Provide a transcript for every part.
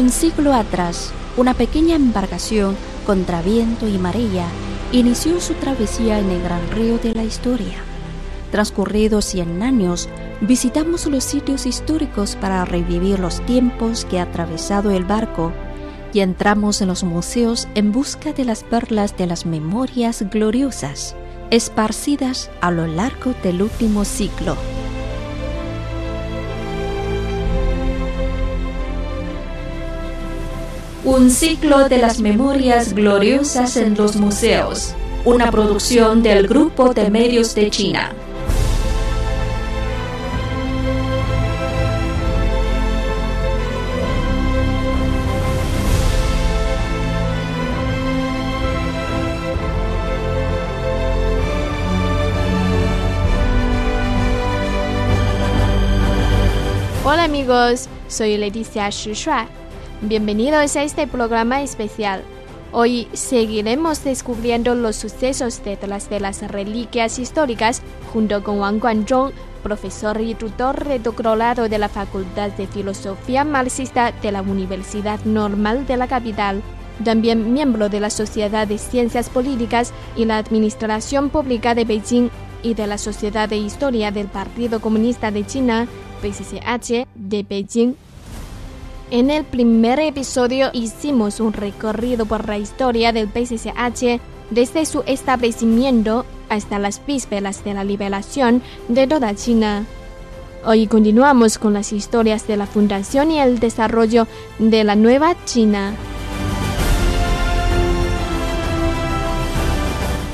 Un siglo atrás, una pequeña embarcación contra viento y marea inició su travesía en el gran río de la historia. Transcurridos 100 años, visitamos los sitios históricos para revivir los tiempos que ha atravesado el barco y entramos en los museos en busca de las perlas de las memorias gloriosas, esparcidas a lo largo del último siglo. Un ciclo de las memorias gloriosas en los museos, una producción del Grupo de Medios de China. Hola amigos, soy Leticia Shuai. Bienvenidos a este programa especial. Hoy seguiremos descubriendo los sucesos detrás de las reliquias históricas junto con Wang Guanzhong, profesor y tutor de doctorado de la Facultad de Filosofía Marxista de la Universidad Normal de la capital, también miembro de la Sociedad de Ciencias Políticas y la Administración Pública de Beijing y de la Sociedad de Historia del Partido Comunista de China, PCCH, de Beijing. En el primer episodio hicimos un recorrido por la historia del PCCH desde su establecimiento hasta las vísperas de la liberación de toda China. Hoy continuamos con las historias de la fundación y el desarrollo de la nueva China.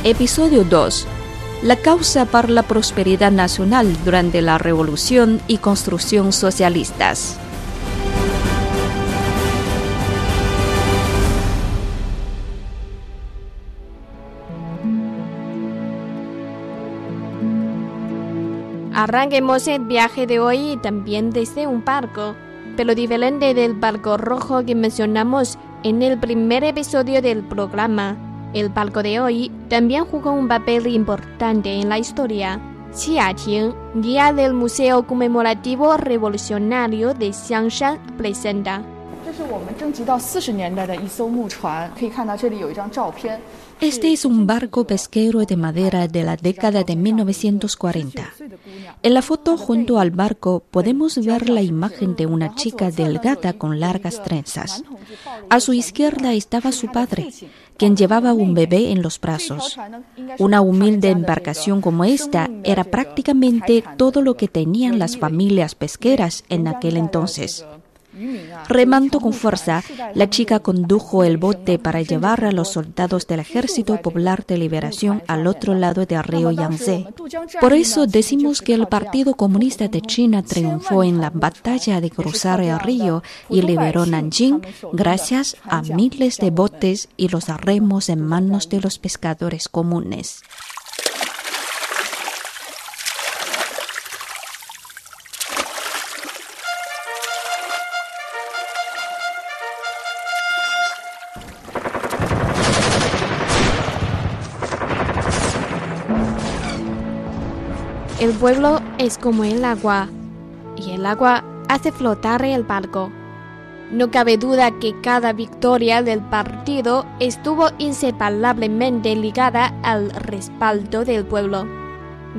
Episodio 2. La causa para la prosperidad nacional durante la revolución y construcción socialistas. Arranquemos el viaje de hoy también desde un barco, pero diferente del barco rojo que mencionamos en el primer episodio del programa. El barco de hoy también jugó un papel importante en la historia. Ting, guía del Museo Conmemorativo Revolucionario de Xiangshan, presenta. Este es un barco pesquero de madera de la década de 1940. En la foto junto al barco podemos ver la imagen de una chica delgada con largas trenzas. A su izquierda estaba su padre, quien llevaba un bebé en los brazos. Una humilde embarcación como esta era prácticamente todo lo que tenían las familias pesqueras en aquel entonces. Remando con fuerza, la chica condujo el bote para llevar a los soldados del Ejército Popular de Liberación al otro lado del río Yangtze. Por eso decimos que el Partido Comunista de China triunfó en la batalla de cruzar el río y liberó Nanjing gracias a miles de botes y los remos en manos de los pescadores comunes. El pueblo es como el agua, y el agua hace flotar el barco. No cabe duda que cada victoria del partido estuvo inseparablemente ligada al respaldo del pueblo.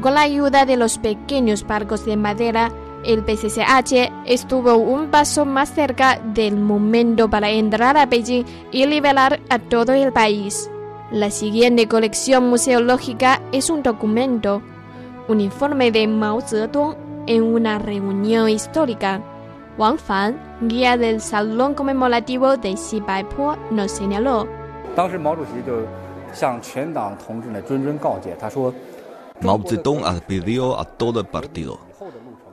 Con la ayuda de los pequeños barcos de madera, el PCCH estuvo un paso más cerca del momento para entrar a Beijing y liberar a todo el país. La siguiente colección museológica es un documento un informe de Mao Zedong en una reunión histórica. Wang Fan, guía del Salón Conmemorativo de Xibaipo, nos señaló. Mao Zedong advirtió a todo el partido.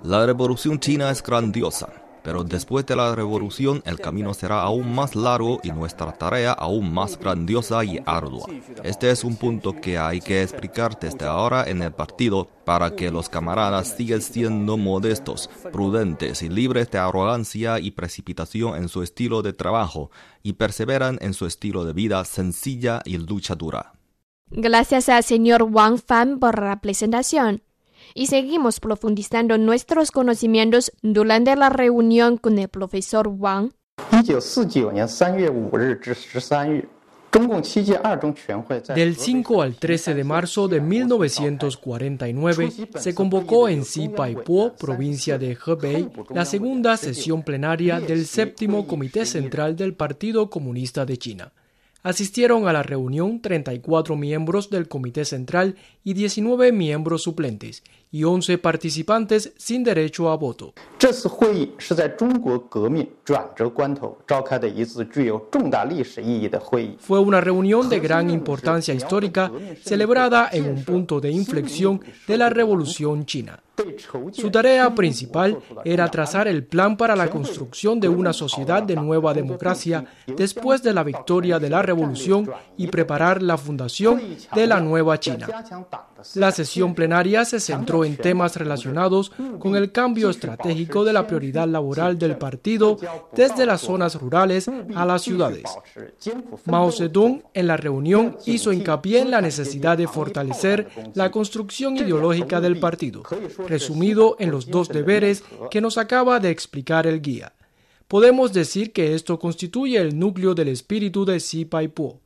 La revolución china es grandiosa pero después de la revolución el camino será aún más largo y nuestra tarea aún más grandiosa y ardua. Este es un punto que hay que explicar desde ahora en el partido para que los camaradas sigan siendo modestos, prudentes y libres de arrogancia y precipitación en su estilo de trabajo y perseveran en su estilo de vida sencilla y luchadura. Gracias al señor Wang Fan por la presentación y seguimos profundizando nuestros conocimientos durante la reunión con el profesor Wang. Del 5 al 13 de marzo de 1949 se convocó en Sipaipo, provincia de Hebei, la segunda sesión plenaria del séptimo Comité Central del Partido Comunista de China. Asistieron a la reunión 34 miembros del Comité Central y 19 miembros suplentes y 11 participantes sin derecho a voto. Fue una reunión de gran importancia histórica celebrada en un punto de inflexión de la Revolución China. Su tarea principal era trazar el plan para la construcción de una sociedad de nueva democracia después de la victoria de la revolución y preparar la fundación de la nueva China. La sesión plenaria se centró en temas relacionados con el cambio estratégico de la prioridad laboral del partido desde las zonas rurales a las ciudades. Mao Zedong en la reunión hizo hincapié en la necesidad de fortalecer la construcción ideológica del partido, resumido en los dos deberes que nos acaba de explicar el guía. Podemos decir que esto constituye el núcleo del espíritu de Xi Paipo.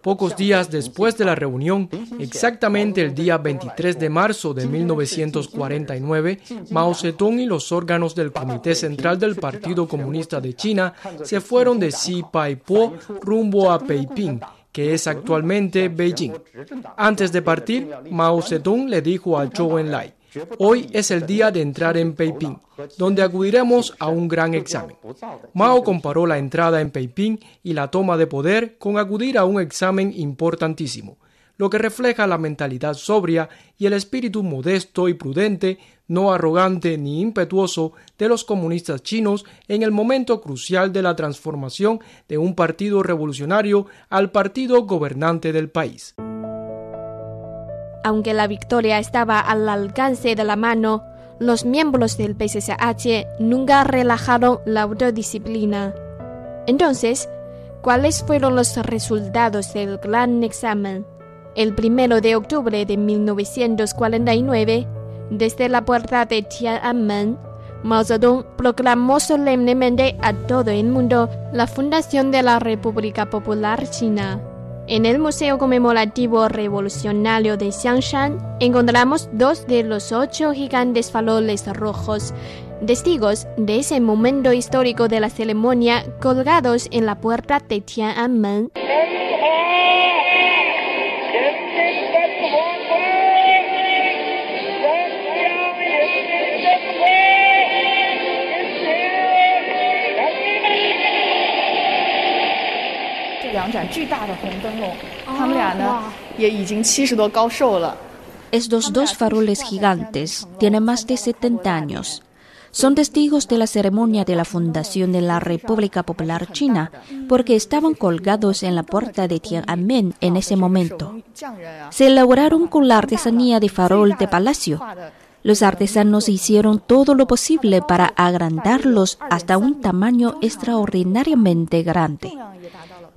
Pocos días después de la reunión, exactamente el día 23 de marzo de 1949, Mao Zedong y los órganos del Comité Central del Partido Comunista de China se fueron de Xipaipo rumbo a Peiping que es actualmente Beijing. Antes de partir, Mao Zedong le dijo a Zhou Enlai, Hoy es el día de entrar en Peiping, donde acudiremos a un gran examen. Mao comparó la entrada en Peiping y la toma de poder con acudir a un examen importantísimo, lo que refleja la mentalidad sobria y el espíritu modesto y prudente, no arrogante ni impetuoso de los comunistas chinos en el momento crucial de la transformación de un partido revolucionario al partido gobernante del país. Aunque la victoria estaba al alcance de la mano, los miembros del PSH nunca relajaron la autodisciplina. Entonces, ¿cuáles fueron los resultados del gran examen? El primero de octubre de 1949, desde la puerta de Tiananmen, Mao Zedong proclamó solemnemente a todo el mundo la fundación de la República Popular China. En el Museo Conmemorativo Revolucionario de Xiangshan encontramos dos de los ocho gigantes faroles rojos, testigos de ese momento histórico de la ceremonia colgados en la puerta de Tiananmen. Estos dos faroles gigantes. tienen más de 70 años. Son testigos de la ceremonia de la fundación de la República Popular China porque estaban colgados en la puerta de Tiananmen en ese momento. Se elaboraron con la artesanía de farol de palacio. Los artesanos hicieron todo lo posible para agrandarlos hasta un tamaño extraordinariamente grande.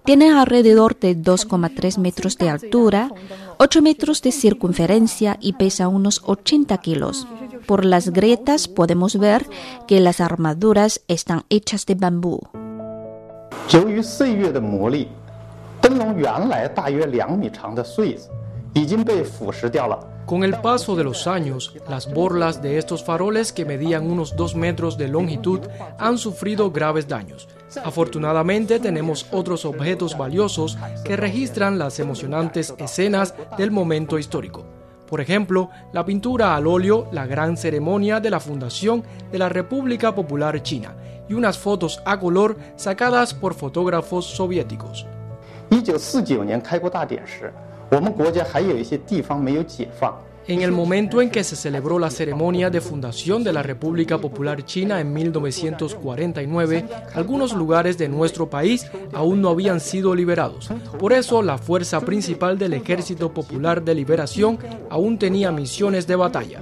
Tiene alrededor de 2,3 metros de altura, 8 metros de circunferencia y pesa unos 80 kilos. Por las grietas podemos ver que las armaduras están hechas de bambú. Con el paso de los años, las borlas de estos faroles que medían unos 2 metros de longitud han sufrido graves daños. Afortunadamente tenemos otros objetos valiosos que registran las emocionantes escenas del momento histórico. Por ejemplo, la pintura al óleo La gran ceremonia de la fundación de la República Popular China y unas fotos a color sacadas por fotógrafos soviéticos. En el momento en que se celebró la ceremonia de fundación de la República Popular China en 1949, algunos lugares de nuestro país aún no habían sido liberados. Por eso, la fuerza principal del Ejército Popular de Liberación aún tenía misiones de batalla.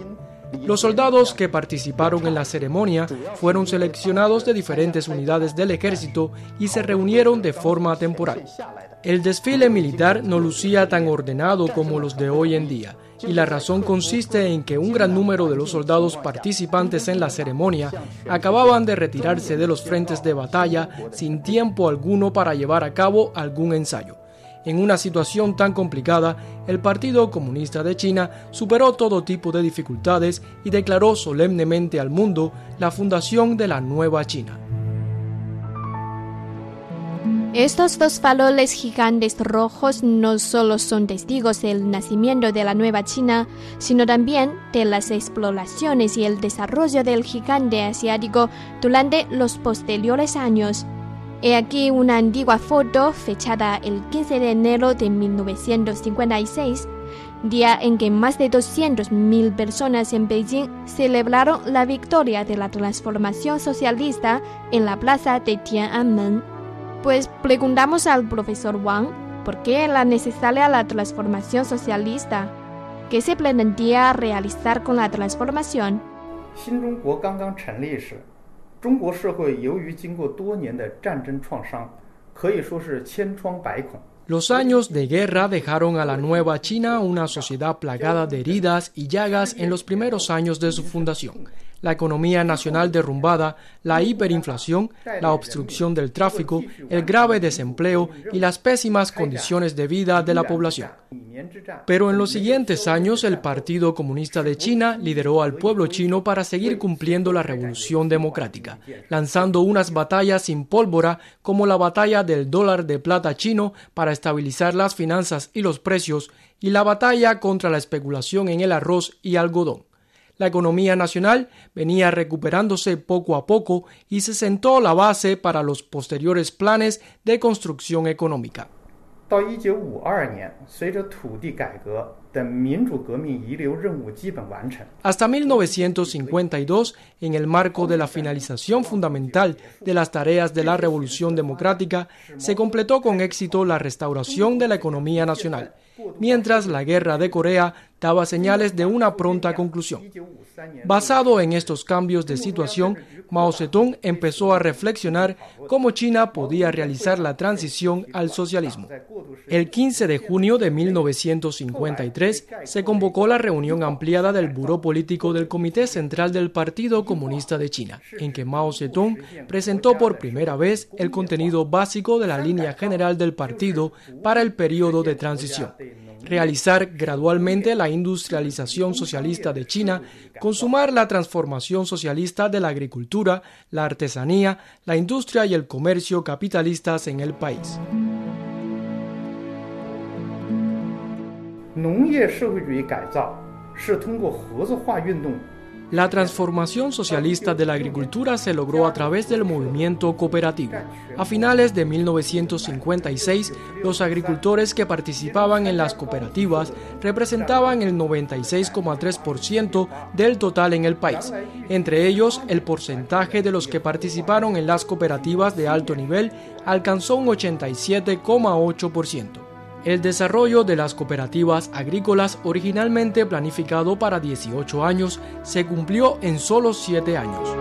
Los soldados que participaron en la ceremonia fueron seleccionados de diferentes unidades del ejército y se reunieron de forma temporal. El desfile militar no lucía tan ordenado como los de hoy en día, y la razón consiste en que un gran número de los soldados participantes en la ceremonia acababan de retirarse de los frentes de batalla sin tiempo alguno para llevar a cabo algún ensayo. En una situación tan complicada, el Partido Comunista de China superó todo tipo de dificultades y declaró solemnemente al mundo la fundación de la nueva China. Estos dos faroles gigantes rojos no solo son testigos del nacimiento de la nueva China, sino también de las exploraciones y el desarrollo del gigante asiático durante los posteriores años. He aquí una antigua foto fechada el 15 de enero de 1956, día en que más de 200.000 personas en Beijing celebraron la victoria de la transformación socialista en la plaza de Tiananmen. Pues preguntamos al profesor Wang por qué la necesaria la transformación socialista. ¿Qué se pretendía realizar con la transformación? Los años de guerra dejaron a la nueva China una sociedad plagada de heridas y llagas en los primeros años de su fundación la economía nacional derrumbada, la hiperinflación, la obstrucción del tráfico, el grave desempleo y las pésimas condiciones de vida de la población. Pero en los siguientes años el Partido Comunista de China lideró al pueblo chino para seguir cumpliendo la revolución democrática, lanzando unas batallas sin pólvora como la batalla del dólar de plata chino para estabilizar las finanzas y los precios y la batalla contra la especulación en el arroz y algodón la economía nacional venía recuperándose poco a poco y se sentó la base para los posteriores planes de construcción económica. Hasta 1952, en el marco de la finalización fundamental de las tareas de la Revolución Democrática, se completó con éxito la restauración de la economía nacional mientras la guerra de Corea daba señales de una pronta conclusión. Basado en estos cambios de situación, Mao Zedong empezó a reflexionar cómo China podía realizar la transición al socialismo. El 15 de junio de 1953 se convocó la reunión ampliada del Buró Político del Comité Central del Partido Comunista de China, en que Mao Zedong presentó por primera vez el contenido básico de la línea general del partido para el periodo de transición realizar gradualmente la industrialización socialista de China, consumar la transformación socialista de la agricultura, la artesanía, la industria y el comercio capitalistas en el país. La transformación socialista de la agricultura se logró a través del movimiento cooperativo. A finales de 1956, los agricultores que participaban en las cooperativas representaban el 96,3% del total en el país. Entre ellos, el porcentaje de los que participaron en las cooperativas de alto nivel alcanzó un 87,8%. El desarrollo de las cooperativas agrícolas, originalmente planificado para 18 años, se cumplió en solo 7 años.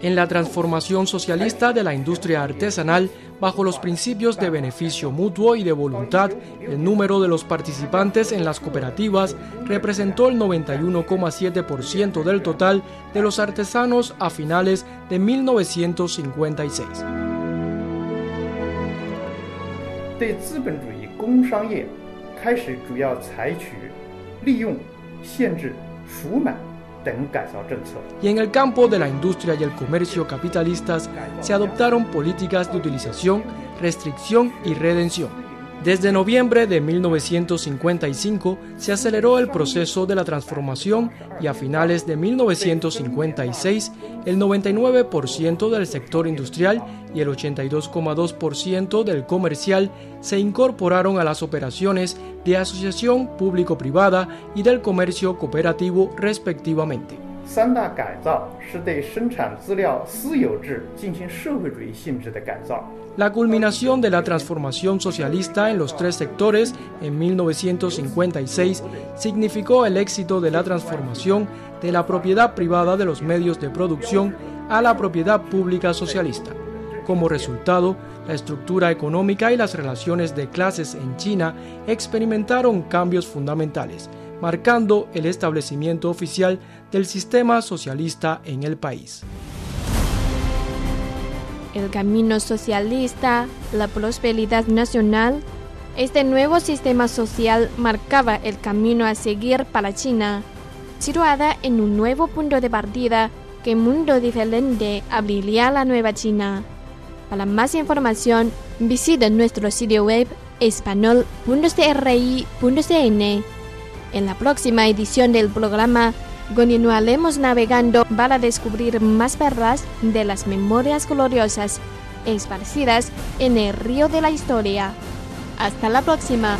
En la transformación socialista de la industria artesanal, bajo los principios de beneficio mutuo y de voluntad, el número de los participantes en las cooperativas representó el 91,7% del total de los artesanos a finales de 1956. Y en el campo de la industria y el comercio capitalistas se adoptaron políticas de utilización, restricción y redención. Desde noviembre de 1955 se aceleró el proceso de la transformación y a finales de 1956 el 99% del sector industrial y el 82,2% del comercial se incorporaron a las operaciones de asociación público-privada y del comercio cooperativo respectivamente. La culminación de la transformación socialista en los tres sectores en 1956 significó el éxito de la transformación de la propiedad privada de los medios de producción a la propiedad pública socialista. Como resultado, la estructura económica y las relaciones de clases en China experimentaron cambios fundamentales, marcando el establecimiento oficial del sistema socialista en el país el camino socialista, la prosperidad nacional. Este nuevo sistema social marcaba el camino a seguir para China, situada en un nuevo punto de partida que mundo diferente abriría la nueva China. Para más información, visita nuestro sitio web español.cri.cn. En la próxima edición del programa Continuaremos navegando para descubrir más perlas de las memorias gloriosas esparcidas en el río de la historia. Hasta la próxima.